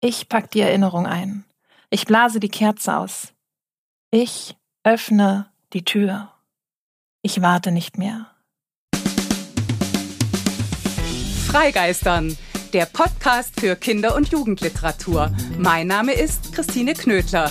Ich pack die Erinnerung ein. Ich blase die Kerze aus. Ich öffne die Tür. Ich warte nicht mehr. Freigeistern, der Podcast für Kinder- und Jugendliteratur. Mein Name ist Christine Knödler.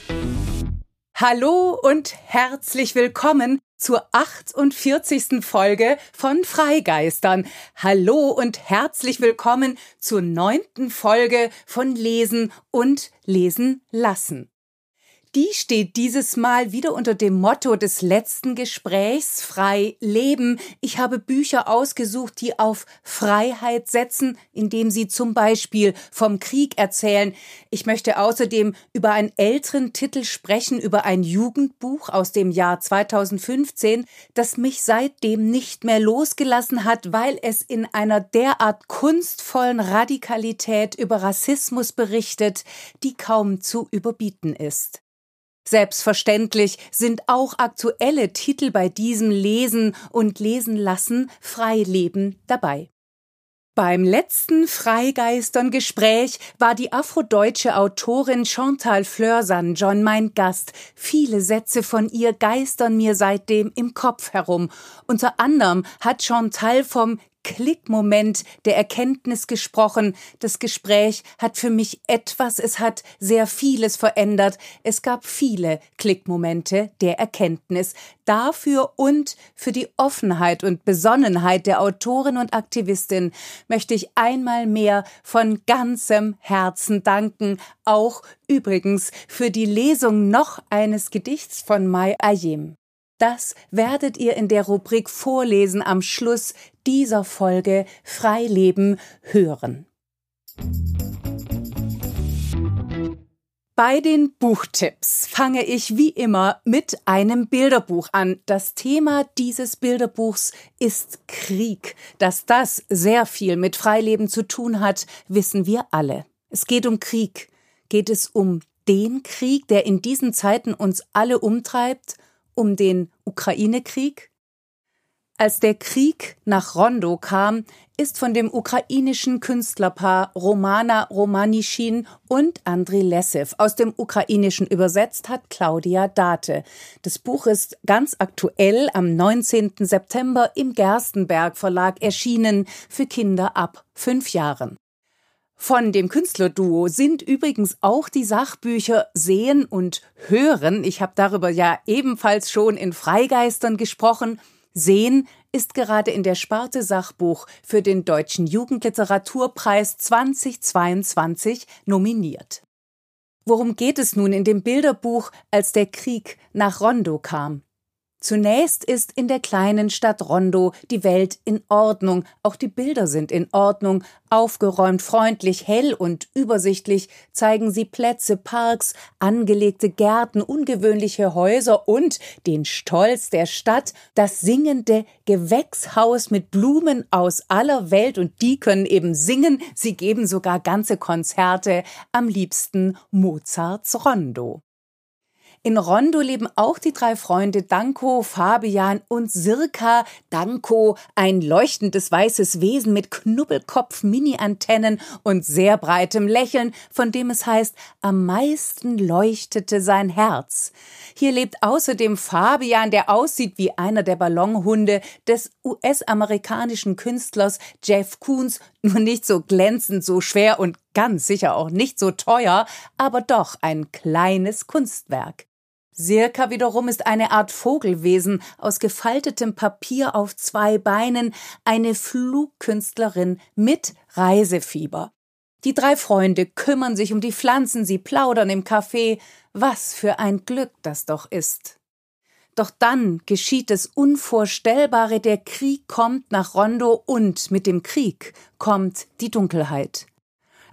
Hallo und herzlich willkommen zur 48. Folge von Freigeistern. Hallo und herzlich willkommen zur neunten Folge von Lesen und Lesen lassen. Die steht dieses Mal wieder unter dem Motto des letzten Gesprächs Frei leben. Ich habe Bücher ausgesucht, die auf Freiheit setzen, indem sie zum Beispiel vom Krieg erzählen. Ich möchte außerdem über einen älteren Titel sprechen, über ein Jugendbuch aus dem Jahr 2015, das mich seitdem nicht mehr losgelassen hat, weil es in einer derart kunstvollen Radikalität über Rassismus berichtet, die kaum zu überbieten ist. Selbstverständlich sind auch aktuelle Titel bei diesem Lesen und Lesen lassen Freileben dabei. Beim letzten Freigeistern-Gespräch war die afrodeutsche Autorin Chantal Fleur-San John mein Gast. Viele Sätze von ihr geistern mir seitdem im Kopf herum. Unter anderem hat Chantal vom Klickmoment der Erkenntnis gesprochen. Das Gespräch hat für mich etwas, es hat sehr vieles verändert. Es gab viele Klickmomente der Erkenntnis. Dafür und für die Offenheit und Besonnenheit der Autorin und Aktivistin möchte ich einmal mehr von ganzem Herzen danken. Auch übrigens für die Lesung noch eines Gedichts von Mai Ayim. Das werdet ihr in der Rubrik Vorlesen am Schluss dieser Folge Freileben hören. Bei den Buchtipps fange ich wie immer mit einem Bilderbuch an. Das Thema dieses Bilderbuchs ist Krieg. Dass das sehr viel mit Freileben zu tun hat, wissen wir alle. Es geht um Krieg. Geht es um den Krieg, der in diesen Zeiten uns alle umtreibt? Um den Ukraine-Krieg? Als der Krieg nach Rondo kam, ist von dem ukrainischen Künstlerpaar Romana Romanischin und Andrei Lessev aus dem Ukrainischen übersetzt hat Claudia Date. Das Buch ist ganz aktuell am 19. September im Gerstenberg Verlag erschienen für Kinder ab fünf Jahren. Von dem Künstlerduo sind übrigens auch die Sachbücher Sehen und Hören. Ich habe darüber ja ebenfalls schon in Freigeistern gesprochen. Sehen ist gerade in der Sparte Sachbuch für den Deutschen Jugendliteraturpreis 2022 nominiert. Worum geht es nun in dem Bilderbuch, als der Krieg nach Rondo kam? Zunächst ist in der kleinen Stadt Rondo die Welt in Ordnung, auch die Bilder sind in Ordnung, aufgeräumt, freundlich, hell und übersichtlich zeigen sie Plätze, Parks, angelegte Gärten, ungewöhnliche Häuser und den Stolz der Stadt, das singende Gewächshaus mit Blumen aus aller Welt. Und die können eben singen, sie geben sogar ganze Konzerte, am liebsten Mozarts Rondo. In Rondo leben auch die drei Freunde Danko, Fabian und Sirka. Danko, ein leuchtendes weißes Wesen mit Knubbelkopf, Mini-Antennen und sehr breitem Lächeln, von dem es heißt, am meisten leuchtete sein Herz. Hier lebt außerdem Fabian, der aussieht wie einer der Ballonhunde des US-amerikanischen Künstlers Jeff Koons, nur nicht so glänzend, so schwer und ganz sicher auch nicht so teuer, aber doch ein kleines Kunstwerk. Sirka wiederum ist eine Art Vogelwesen aus gefaltetem Papier auf zwei Beinen, eine Flugkünstlerin mit Reisefieber. Die drei Freunde kümmern sich um die Pflanzen, sie plaudern im Café. Was für ein Glück das doch ist. Doch dann geschieht das Unvorstellbare, der Krieg kommt nach Rondo und mit dem Krieg kommt die Dunkelheit.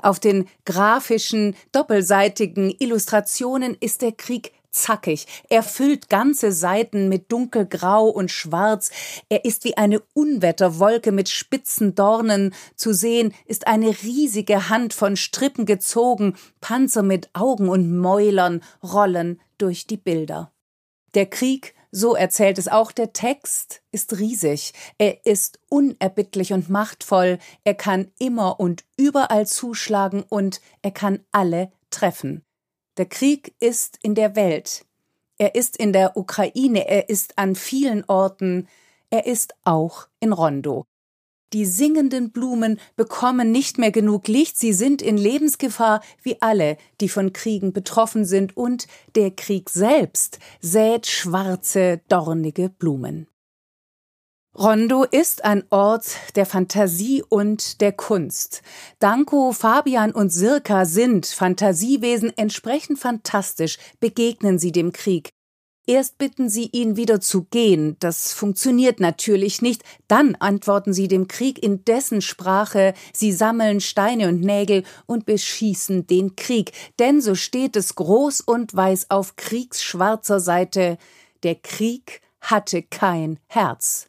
Auf den grafischen, doppelseitigen Illustrationen ist der Krieg zackig. Er füllt ganze Seiten mit dunkelgrau und schwarz. Er ist wie eine Unwetterwolke mit spitzen Dornen. Zu sehen ist eine riesige Hand von Strippen gezogen. Panzer mit Augen und Mäulern rollen durch die Bilder. Der Krieg so erzählt es auch der Text, ist riesig. Er ist unerbittlich und machtvoll. Er kann immer und überall zuschlagen und er kann alle treffen. Der Krieg ist in der Welt. Er ist in der Ukraine. Er ist an vielen Orten. Er ist auch in Rondo. Die singenden Blumen bekommen nicht mehr genug Licht, sie sind in Lebensgefahr wie alle, die von Kriegen betroffen sind, und der Krieg selbst sät schwarze, dornige Blumen. Rondo ist ein Ort der Fantasie und der Kunst. Danko, Fabian und Sirka sind Fantasiewesen entsprechend fantastisch, begegnen sie dem Krieg. Erst bitten sie ihn wieder zu gehen, das funktioniert natürlich nicht, dann antworten sie dem Krieg in dessen Sprache, sie sammeln Steine und Nägel und beschießen den Krieg, denn so steht es groß und weiß auf kriegsschwarzer Seite, der Krieg hatte kein Herz.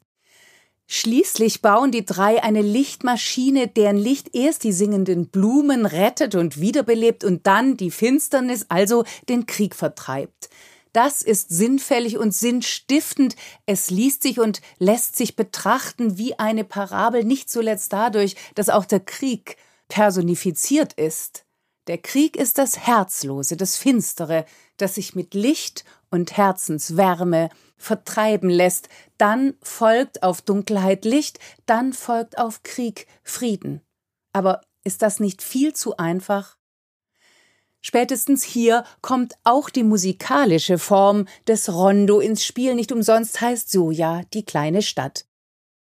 Schließlich bauen die drei eine Lichtmaschine, deren Licht erst die singenden Blumen rettet und wiederbelebt und dann die Finsternis, also den Krieg vertreibt. Das ist sinnfällig und sinnstiftend. Es liest sich und lässt sich betrachten wie eine Parabel, nicht zuletzt dadurch, dass auch der Krieg personifiziert ist. Der Krieg ist das Herzlose, das Finstere, das sich mit Licht und Herzenswärme vertreiben lässt. Dann folgt auf Dunkelheit Licht, dann folgt auf Krieg Frieden. Aber ist das nicht viel zu einfach? Spätestens hier kommt auch die musikalische Form des Rondo ins Spiel, nicht umsonst heißt so ja die kleine Stadt.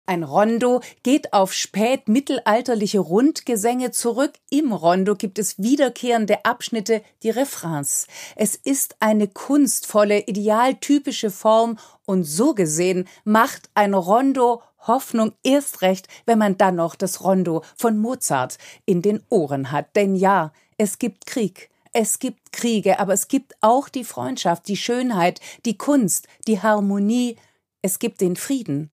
Ein Rondo geht auf spätmittelalterliche Rundgesänge zurück. Im Rondo gibt es wiederkehrende Abschnitte, die Refrains. Es ist eine kunstvolle, idealtypische Form und so gesehen macht ein Rondo Hoffnung erst recht, wenn man dann noch das Rondo von Mozart in den Ohren hat. Denn ja, es gibt Krieg. Es gibt Kriege, aber es gibt auch die Freundschaft, die Schönheit, die Kunst, die Harmonie. Es gibt den Frieden.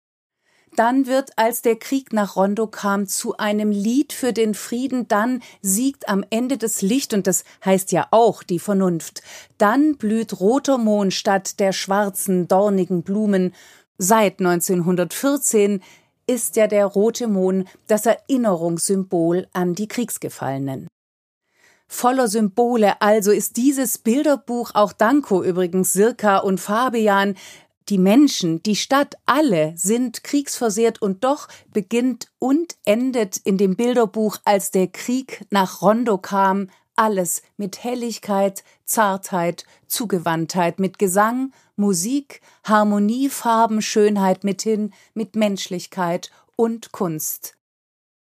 Dann wird, als der Krieg nach Rondo kam, zu einem Lied für den Frieden, dann siegt am Ende das Licht, und das heißt ja auch die Vernunft. Dann blüht roter Mond statt der schwarzen, dornigen Blumen. Seit 1914 ist ja der rote Mond das Erinnerungssymbol an die Kriegsgefallenen. Voller Symbole also ist dieses Bilderbuch auch Danko übrigens, Sirka und Fabian. Die Menschen, die Stadt, alle sind kriegsversehrt und doch beginnt und endet in dem Bilderbuch, als der Krieg nach Rondo kam, alles mit Helligkeit, Zartheit, Zugewandtheit, mit Gesang, Musik, Harmonie, Farben, Schönheit mithin, mit Menschlichkeit und Kunst.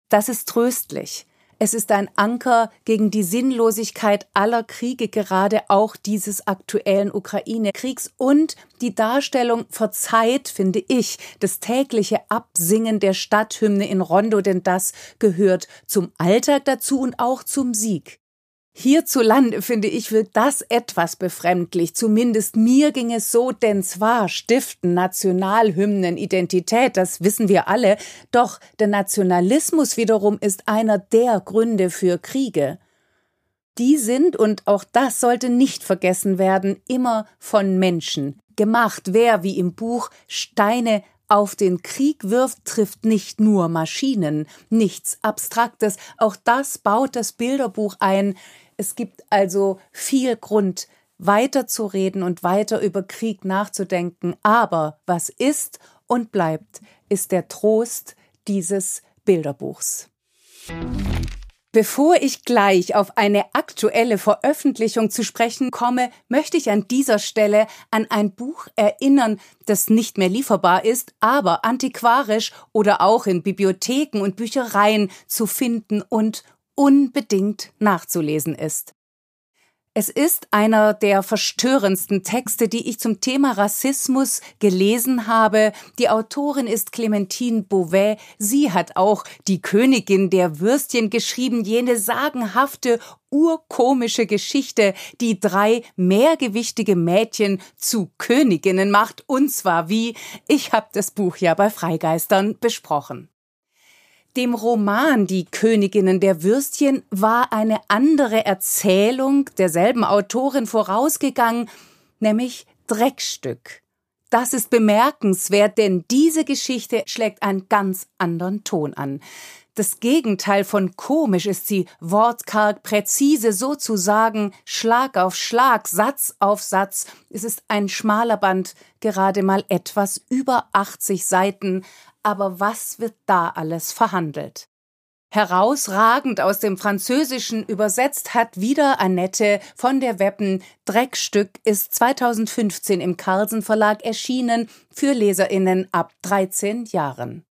Das ist tröstlich, es ist ein Anker gegen die Sinnlosigkeit aller Kriege, gerade auch dieses aktuellen Ukraine-Kriegs und die Darstellung verzeiht, finde ich, das tägliche Absingen der Stadthymne in Rondo, denn das gehört zum Alltag dazu und auch zum Sieg. Hierzulande, finde ich, wirkt das etwas befremdlich. Zumindest mir ging es so, denn zwar stiften Nationalhymnen Identität, das wissen wir alle, doch der Nationalismus wiederum ist einer der Gründe für Kriege. Die sind, und auch das sollte nicht vergessen werden, immer von Menschen gemacht. Wer, wie im Buch, Steine auf den Krieg wirft, trifft nicht nur Maschinen, nichts Abstraktes, auch das baut das Bilderbuch ein, es gibt also viel Grund, weiterzureden und weiter über Krieg nachzudenken. Aber was ist und bleibt, ist der Trost dieses Bilderbuchs. Bevor ich gleich auf eine aktuelle Veröffentlichung zu sprechen komme, möchte ich an dieser Stelle an ein Buch erinnern, das nicht mehr lieferbar ist, aber antiquarisch oder auch in Bibliotheken und Büchereien zu finden und unbedingt nachzulesen ist. Es ist einer der verstörendsten Texte, die ich zum Thema Rassismus gelesen habe. Die Autorin ist Clementine Beauvais. Sie hat auch die Königin der Würstchen geschrieben, jene sagenhafte, urkomische Geschichte, die drei mehrgewichtige Mädchen zu Königinnen macht. Und zwar wie? Ich habe das Buch ja bei Freigeistern besprochen. Dem Roman Die Königinnen der Würstchen war eine andere Erzählung derselben Autorin vorausgegangen, nämlich Dreckstück. Das ist bemerkenswert, denn diese Geschichte schlägt einen ganz anderen Ton an. Das Gegenteil von komisch ist sie, wortkarg, präzise, sozusagen Schlag auf Schlag, Satz auf Satz. Es ist ein schmaler Band, gerade mal etwas über 80 Seiten, aber was wird da alles verhandelt? Herausragend aus dem Französischen übersetzt hat wieder Annette von der Weppen. Dreckstück ist 2015 im Carlsen Verlag erschienen für LeserInnen ab 13 Jahren.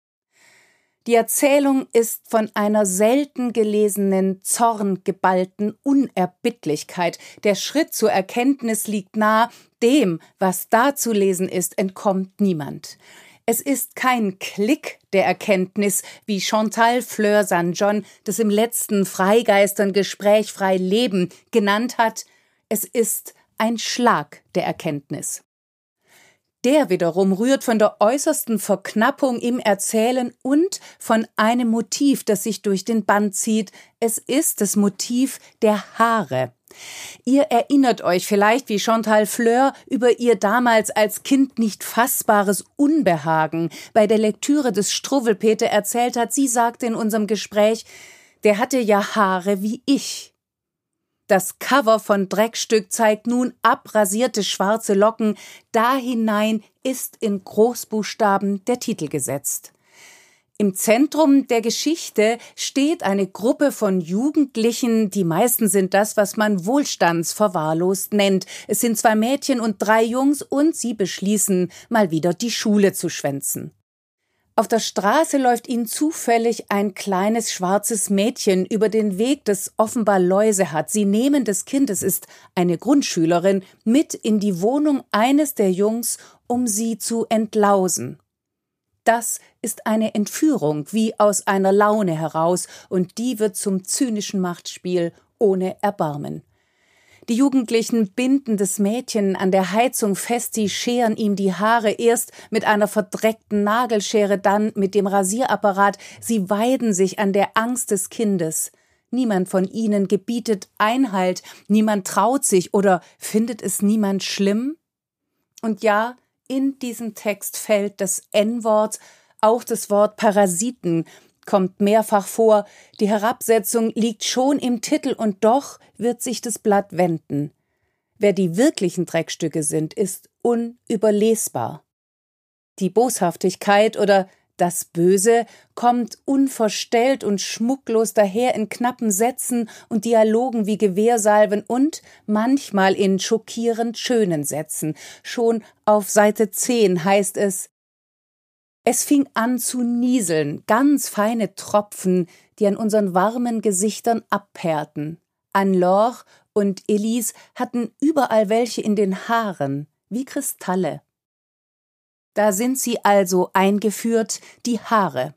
Die Erzählung ist von einer selten gelesenen, zorngeballten Unerbittlichkeit. Der Schritt zur Erkenntnis liegt nah, dem, was da zu lesen ist, entkommt niemand. Es ist kein Klick der Erkenntnis, wie Chantal Fleur St. John das im letzten Freigeistern-Gespräch Frei Leben genannt hat. Es ist ein Schlag der Erkenntnis. Der wiederum rührt von der äußersten Verknappung im Erzählen und von einem Motiv, das sich durch den Band zieht. Es ist das Motiv der Haare. Ihr erinnert euch vielleicht wie Chantal Fleur über ihr damals als Kind nicht fassbares Unbehagen bei der Lektüre des Struwwelpeter erzählt hat. Sie sagte in unserem Gespräch, der hatte ja Haare wie ich. Das Cover von Dreckstück zeigt nun abrasierte schwarze Locken. Da hinein ist in Großbuchstaben der Titel gesetzt. Im Zentrum der Geschichte steht eine Gruppe von Jugendlichen, die meisten sind das, was man wohlstandsverwahrlost nennt. Es sind zwei Mädchen und drei Jungs und sie beschließen, mal wieder die Schule zu schwänzen. Auf der Straße läuft ihnen zufällig ein kleines schwarzes Mädchen über den Weg, das offenbar Läuse hat. Sie nehmen das Kind, es ist eine Grundschülerin, mit in die Wohnung eines der Jungs, um sie zu entlausen. Das ist eine Entführung wie aus einer Laune heraus, und die wird zum zynischen Machtspiel ohne Erbarmen. Die Jugendlichen binden das Mädchen an der Heizung fest, sie scheren ihm die Haare erst mit einer verdreckten Nagelschere, dann mit dem Rasierapparat, sie weiden sich an der Angst des Kindes. Niemand von ihnen gebietet Einhalt, niemand traut sich oder findet es niemand schlimm? Und ja, in diesem Text fällt das N-Wort, auch das Wort Parasiten kommt mehrfach vor, die Herabsetzung liegt schon im Titel und doch wird sich das Blatt wenden. Wer die wirklichen Dreckstücke sind, ist unüberlesbar. Die Boshaftigkeit oder das Böse kommt unverstellt und schmucklos daher in knappen Sätzen und Dialogen wie Gewehrsalven und manchmal in schockierend schönen Sätzen. Schon auf Seite 10 heißt es Es fing an zu nieseln, ganz feine Tropfen, die an unseren warmen Gesichtern abperrten. Anne-Laure und Elise hatten überall welche in den Haaren, wie Kristalle. Da sind sie also eingeführt, die Haare.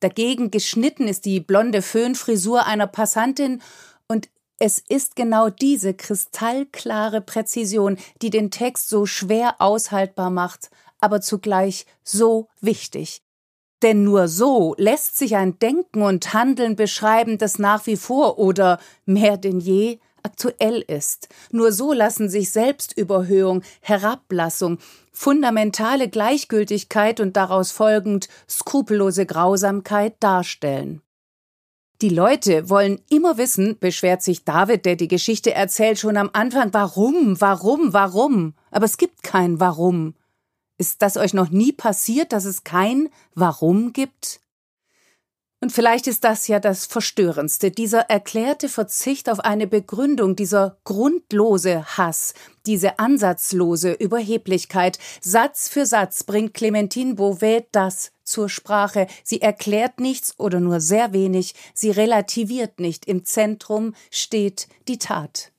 Dagegen geschnitten ist die blonde Föhnfrisur einer Passantin und es ist genau diese kristallklare Präzision, die den Text so schwer aushaltbar macht, aber zugleich so wichtig. Denn nur so lässt sich ein Denken und Handeln beschreiben, das nach wie vor oder mehr denn je aktuell ist. Nur so lassen sich Selbstüberhöhung, Herablassung, fundamentale Gleichgültigkeit und daraus folgend skrupellose Grausamkeit darstellen. Die Leute wollen immer wissen, beschwert sich David, der die Geschichte erzählt, schon am Anfang, warum, warum, warum. Aber es gibt kein Warum. Ist das euch noch nie passiert, dass es kein Warum gibt? Und vielleicht ist das ja das Verstörendste, dieser erklärte Verzicht auf eine Begründung, dieser grundlose Hass, diese ansatzlose Überheblichkeit. Satz für Satz bringt Clementine Beauvais das zur Sprache. Sie erklärt nichts oder nur sehr wenig, sie relativiert nicht. Im Zentrum steht die Tat.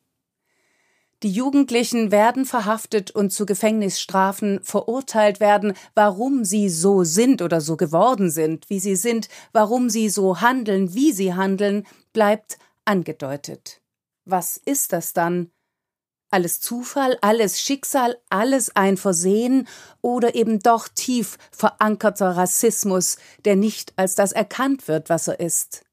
Die Jugendlichen werden verhaftet und zu Gefängnisstrafen verurteilt werden, warum sie so sind oder so geworden sind, wie sie sind, warum sie so handeln, wie sie handeln, bleibt angedeutet. Was ist das dann? Alles Zufall, alles Schicksal, alles ein Versehen oder eben doch tief verankerter Rassismus, der nicht als das erkannt wird, was er ist.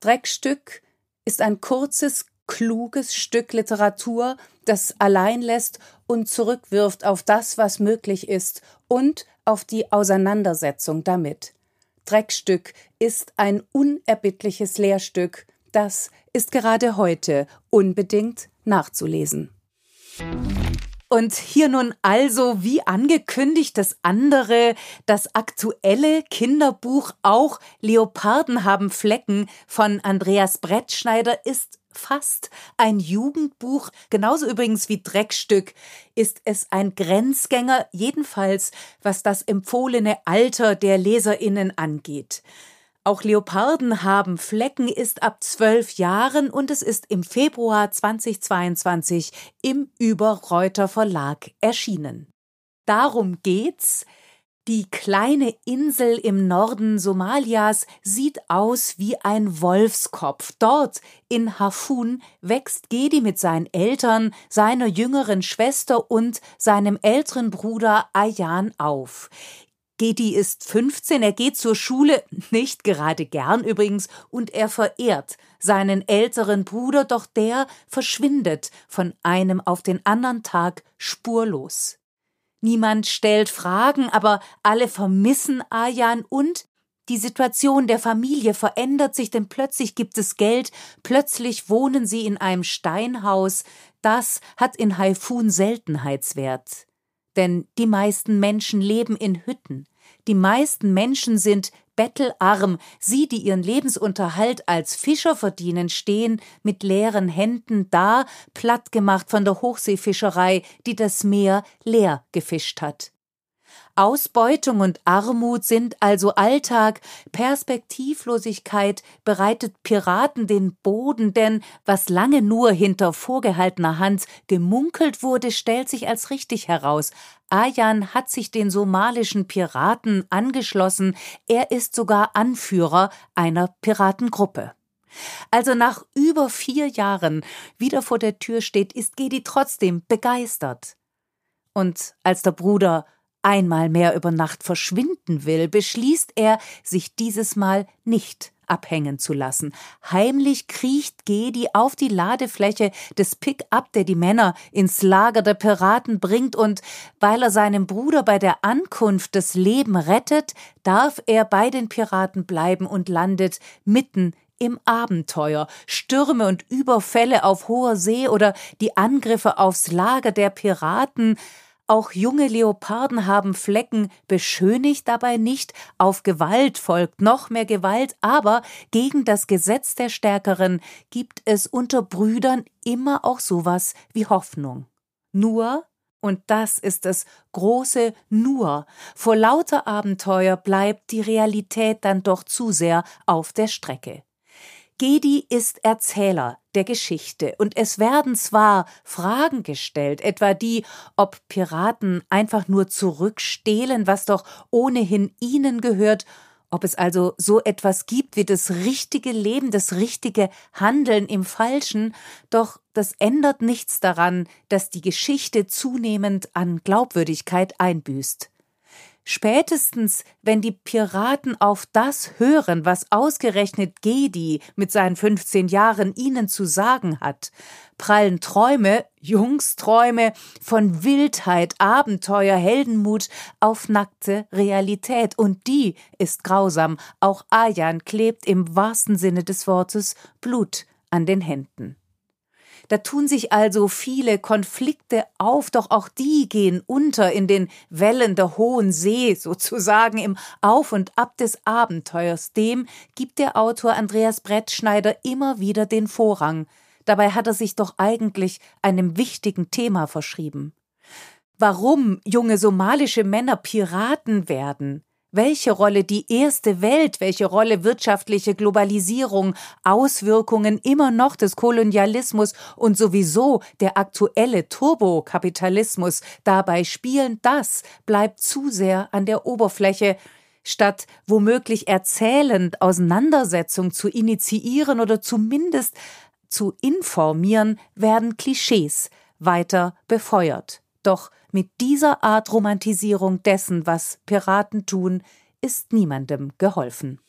Dreckstück ist ein kurzes, kluges Stück Literatur, das allein lässt und zurückwirft auf das, was möglich ist und auf die Auseinandersetzung damit. Dreckstück ist ein unerbittliches Lehrstück, das ist gerade heute unbedingt nachzulesen. Und hier nun also, wie angekündigt, das andere, das aktuelle Kinderbuch auch Leoparden haben Flecken von Andreas Brettschneider ist fast ein Jugendbuch, genauso übrigens wie Dreckstück, ist es ein Grenzgänger, jedenfalls was das empfohlene Alter der Leserinnen angeht. Auch Leoparden haben Flecken ist ab zwölf Jahren und es ist im Februar 2022 im Überreuter Verlag erschienen. Darum geht's. Die kleine Insel im Norden Somalias sieht aus wie ein Wolfskopf. Dort in Hafun wächst Gedi mit seinen Eltern, seiner jüngeren Schwester und seinem älteren Bruder Ayan auf. Gedi ist 15, er geht zur Schule, nicht gerade gern übrigens, und er verehrt seinen älteren Bruder, doch der verschwindet von einem auf den anderen Tag spurlos. Niemand stellt Fragen, aber alle vermissen Ayan und die Situation der Familie verändert sich, denn plötzlich gibt es Geld, plötzlich wohnen sie in einem Steinhaus. Das hat in Haifun Seltenheitswert. Denn die meisten Menschen leben in Hütten. Die meisten Menschen sind bettelarm, sie, die ihren Lebensunterhalt als Fischer verdienen, stehen mit leeren Händen da, plattgemacht von der Hochseefischerei, die das Meer leer gefischt hat. Ausbeutung und Armut sind also Alltag, Perspektivlosigkeit bereitet Piraten den Boden, denn was lange nur hinter vorgehaltener Hand gemunkelt wurde, stellt sich als richtig heraus. Ayan hat sich den somalischen Piraten angeschlossen, er ist sogar Anführer einer Piratengruppe. Also nach über vier Jahren wieder vor der Tür steht, ist Gedi trotzdem begeistert. Und als der Bruder einmal mehr über Nacht verschwinden will, beschließt er, sich dieses Mal nicht abhängen zu lassen. Heimlich kriecht Gedi auf die Ladefläche des Pick-up, der die Männer ins Lager der Piraten bringt, und weil er seinem Bruder bei der Ankunft das Leben rettet, darf er bei den Piraten bleiben und landet mitten im Abenteuer. Stürme und Überfälle auf hoher See oder die Angriffe aufs Lager der Piraten auch junge Leoparden haben Flecken, beschönigt dabei nicht, auf Gewalt folgt noch mehr Gewalt, aber gegen das Gesetz der Stärkeren gibt es unter Brüdern immer auch sowas wie Hoffnung. Nur und das ist das große Nur. Vor lauter Abenteuer bleibt die Realität dann doch zu sehr auf der Strecke. Gedi ist Erzähler der Geschichte und es werden zwar Fragen gestellt, etwa die, ob Piraten einfach nur zurückstehlen, was doch ohnehin ihnen gehört, ob es also so etwas gibt wie das richtige Leben, das richtige Handeln im Falschen, doch das ändert nichts daran, dass die Geschichte zunehmend an Glaubwürdigkeit einbüßt. Spätestens, wenn die Piraten auf das hören, was ausgerechnet Gedi mit seinen 15 Jahren ihnen zu sagen hat, prallen Träume, Jungsträume von Wildheit, Abenteuer, Heldenmut auf nackte Realität. Und die ist grausam. Auch Ayan klebt im wahrsten Sinne des Wortes Blut an den Händen. Da tun sich also viele Konflikte auf, doch auch die gehen unter in den Wellen der hohen See, sozusagen im Auf und Ab des Abenteuers. Dem gibt der Autor Andreas Brettschneider immer wieder den Vorrang. Dabei hat er sich doch eigentlich einem wichtigen Thema verschrieben. Warum junge somalische Männer Piraten werden, welche Rolle die erste Welt, welche Rolle wirtschaftliche Globalisierung, Auswirkungen immer noch des Kolonialismus und sowieso der aktuelle Turbokapitalismus dabei spielen, das bleibt zu sehr an der Oberfläche, statt womöglich erzählend Auseinandersetzung zu initiieren oder zumindest zu informieren, werden Klischees weiter befeuert. Doch mit dieser Art Romantisierung dessen, was Piraten tun, ist niemandem geholfen.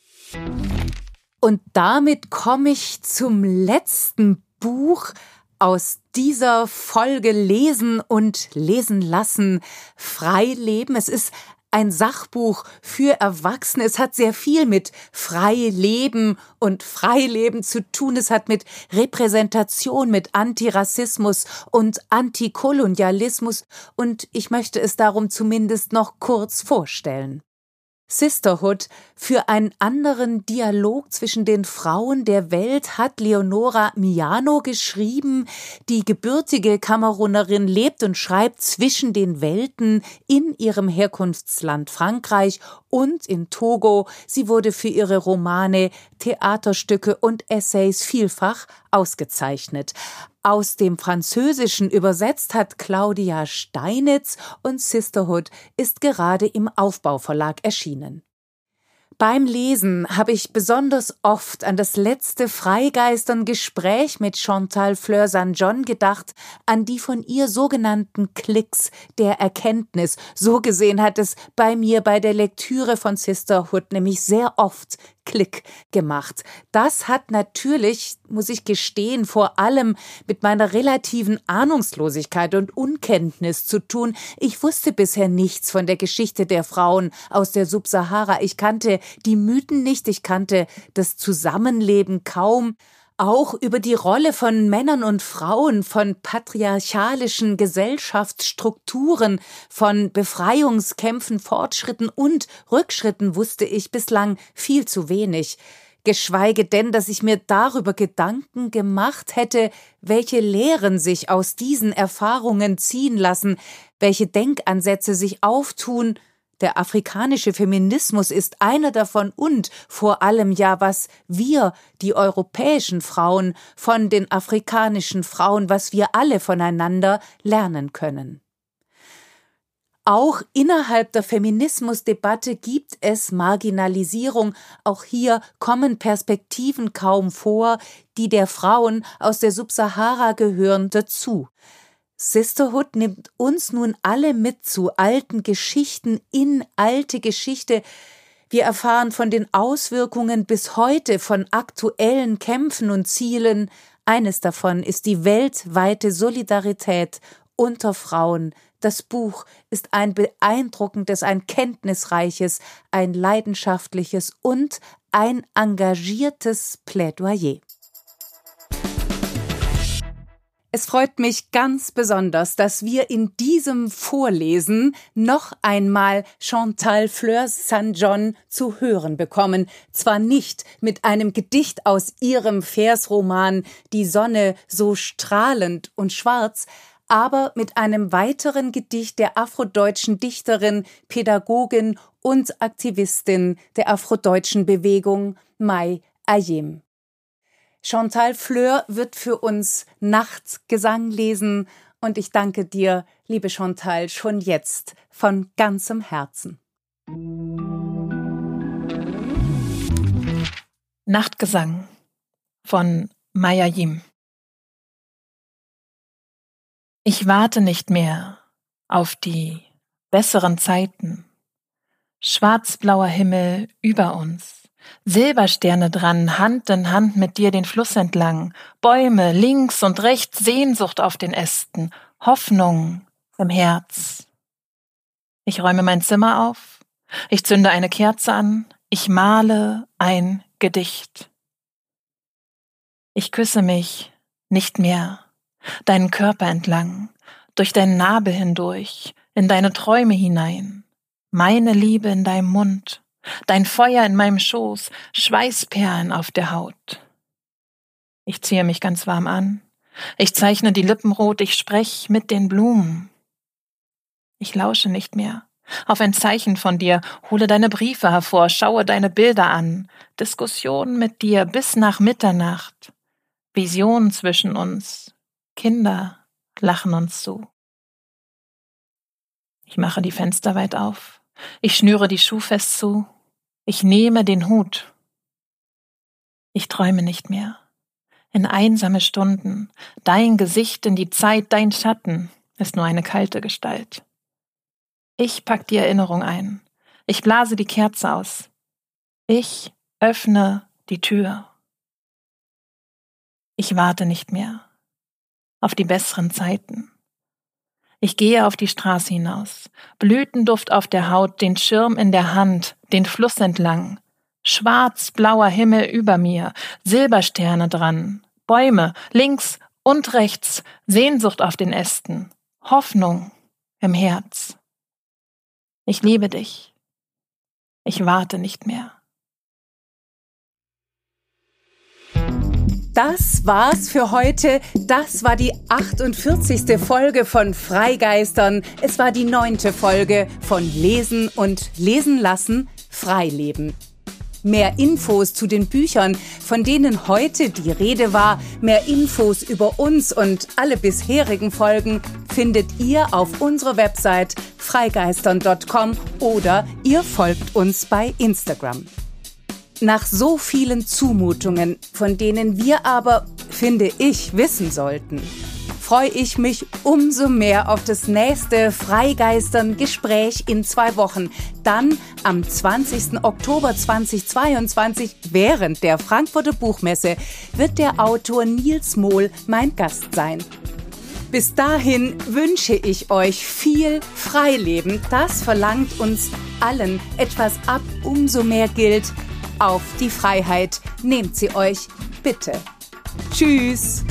Und damit komme ich zum letzten Buch aus dieser Folge Lesen und Lesen lassen, Freileben. Es ist ein Sachbuch für Erwachsene. Es hat sehr viel mit Freileben und Freileben zu tun. Es hat mit Repräsentation, mit Antirassismus und Antikolonialismus und ich möchte es darum zumindest noch kurz vorstellen. Sisterhood für einen anderen Dialog zwischen den Frauen der Welt hat Leonora Miano geschrieben. Die gebürtige Kamerunerin lebt und schreibt zwischen den Welten in ihrem Herkunftsland Frankreich und in Togo. Sie wurde für ihre Romane, Theaterstücke und Essays vielfach ausgezeichnet. Aus dem Französischen übersetzt hat Claudia Steinitz und Sisterhood ist gerade im Aufbauverlag erschienen. Beim Lesen habe ich besonders oft an das letzte Freigeistern-Gespräch mit Chantal Fleur St. John gedacht, an die von ihr sogenannten Klicks der Erkenntnis. So gesehen hat es bei mir bei der Lektüre von Sisterhood nämlich sehr oft Klick gemacht. Das hat natürlich, muss ich gestehen, vor allem mit meiner relativen Ahnungslosigkeit und Unkenntnis zu tun. Ich wusste bisher nichts von der Geschichte der Frauen aus der Subsahara. Ich kannte die Mythen nicht, ich kannte das Zusammenleben kaum auch über die Rolle von Männern und Frauen, von patriarchalischen Gesellschaftsstrukturen, von Befreiungskämpfen, Fortschritten und Rückschritten wusste ich bislang viel zu wenig. Geschweige denn, dass ich mir darüber Gedanken gemacht hätte, welche Lehren sich aus diesen Erfahrungen ziehen lassen, welche Denkansätze sich auftun der afrikanische Feminismus ist einer davon und vor allem ja, was wir, die europäischen Frauen, von den afrikanischen Frauen, was wir alle voneinander lernen können. Auch innerhalb der Feminismusdebatte gibt es Marginalisierung. Auch hier kommen Perspektiven kaum vor, die der Frauen aus der Subsahara gehören dazu. Sisterhood nimmt uns nun alle mit zu alten Geschichten in alte Geschichte. Wir erfahren von den Auswirkungen bis heute von aktuellen Kämpfen und Zielen. Eines davon ist die weltweite Solidarität unter Frauen. Das Buch ist ein beeindruckendes, ein kenntnisreiches, ein leidenschaftliches und ein engagiertes Plädoyer. Es freut mich ganz besonders, dass wir in diesem Vorlesen noch einmal Chantal Fleur St. John zu hören bekommen. Zwar nicht mit einem Gedicht aus ihrem Versroman Die Sonne so strahlend und schwarz, aber mit einem weiteren Gedicht der afrodeutschen Dichterin, Pädagogin und Aktivistin der afrodeutschen Bewegung Mai Ayim. Chantal Fleur wird für uns Nachtgesang lesen und ich danke dir, liebe Chantal, schon jetzt von ganzem Herzen. Nachtgesang von Maya Yim. Ich warte nicht mehr auf die besseren Zeiten. Schwarzblauer Himmel über uns Silbersterne dran, Hand in Hand mit dir den Fluss entlang, Bäume links und rechts, Sehnsucht auf den Ästen, Hoffnung im Herz. Ich räume mein Zimmer auf, ich zünde eine Kerze an, ich male ein Gedicht. Ich küsse mich nicht mehr, deinen Körper entlang, durch deinen Nabel hindurch, in deine Träume hinein, meine Liebe in deinem Mund, Dein Feuer in meinem Schoß, Schweißperlen auf der Haut. Ich ziehe mich ganz warm an. Ich zeichne die Lippen rot, ich sprech mit den Blumen. Ich lausche nicht mehr. auf ein Zeichen von dir, hole deine Briefe hervor, schaue deine Bilder an, Diskussionen mit dir bis nach Mitternacht, Visionen zwischen uns, Kinder lachen uns zu. Ich mache die Fenster weit auf, ich schnüre die Schuh fest zu, ich nehme den Hut. Ich träume nicht mehr. In einsame Stunden, dein Gesicht in die Zeit, dein Schatten ist nur eine kalte Gestalt. Ich pack die Erinnerung ein. Ich blase die Kerze aus. Ich öffne die Tür. Ich warte nicht mehr auf die besseren Zeiten. Ich gehe auf die Straße hinaus, Blütenduft auf der Haut, den Schirm in der Hand, den Fluss entlang, schwarz-blauer Himmel über mir, Silbersterne dran, Bäume links und rechts, Sehnsucht auf den Ästen, Hoffnung im Herz. Ich liebe dich. Ich warte nicht mehr. Das war's für heute. Das war die 48. Folge von Freigeistern. Es war die neunte Folge von Lesen und Lesen lassen, Freileben. Mehr Infos zu den Büchern, von denen heute die Rede war, mehr Infos über uns und alle bisherigen Folgen findet ihr auf unserer Website freigeistern.com oder ihr folgt uns bei Instagram. Nach so vielen Zumutungen, von denen wir aber, finde ich, wissen sollten, freue ich mich umso mehr auf das nächste Freigeistern-Gespräch in zwei Wochen. Dann am 20. Oktober 2022 während der Frankfurter Buchmesse wird der Autor Nils Mohl mein Gast sein. Bis dahin wünsche ich euch viel Freileben. Das verlangt uns allen etwas ab. Umso mehr gilt, auf die Freiheit. Nehmt sie euch bitte. Tschüss.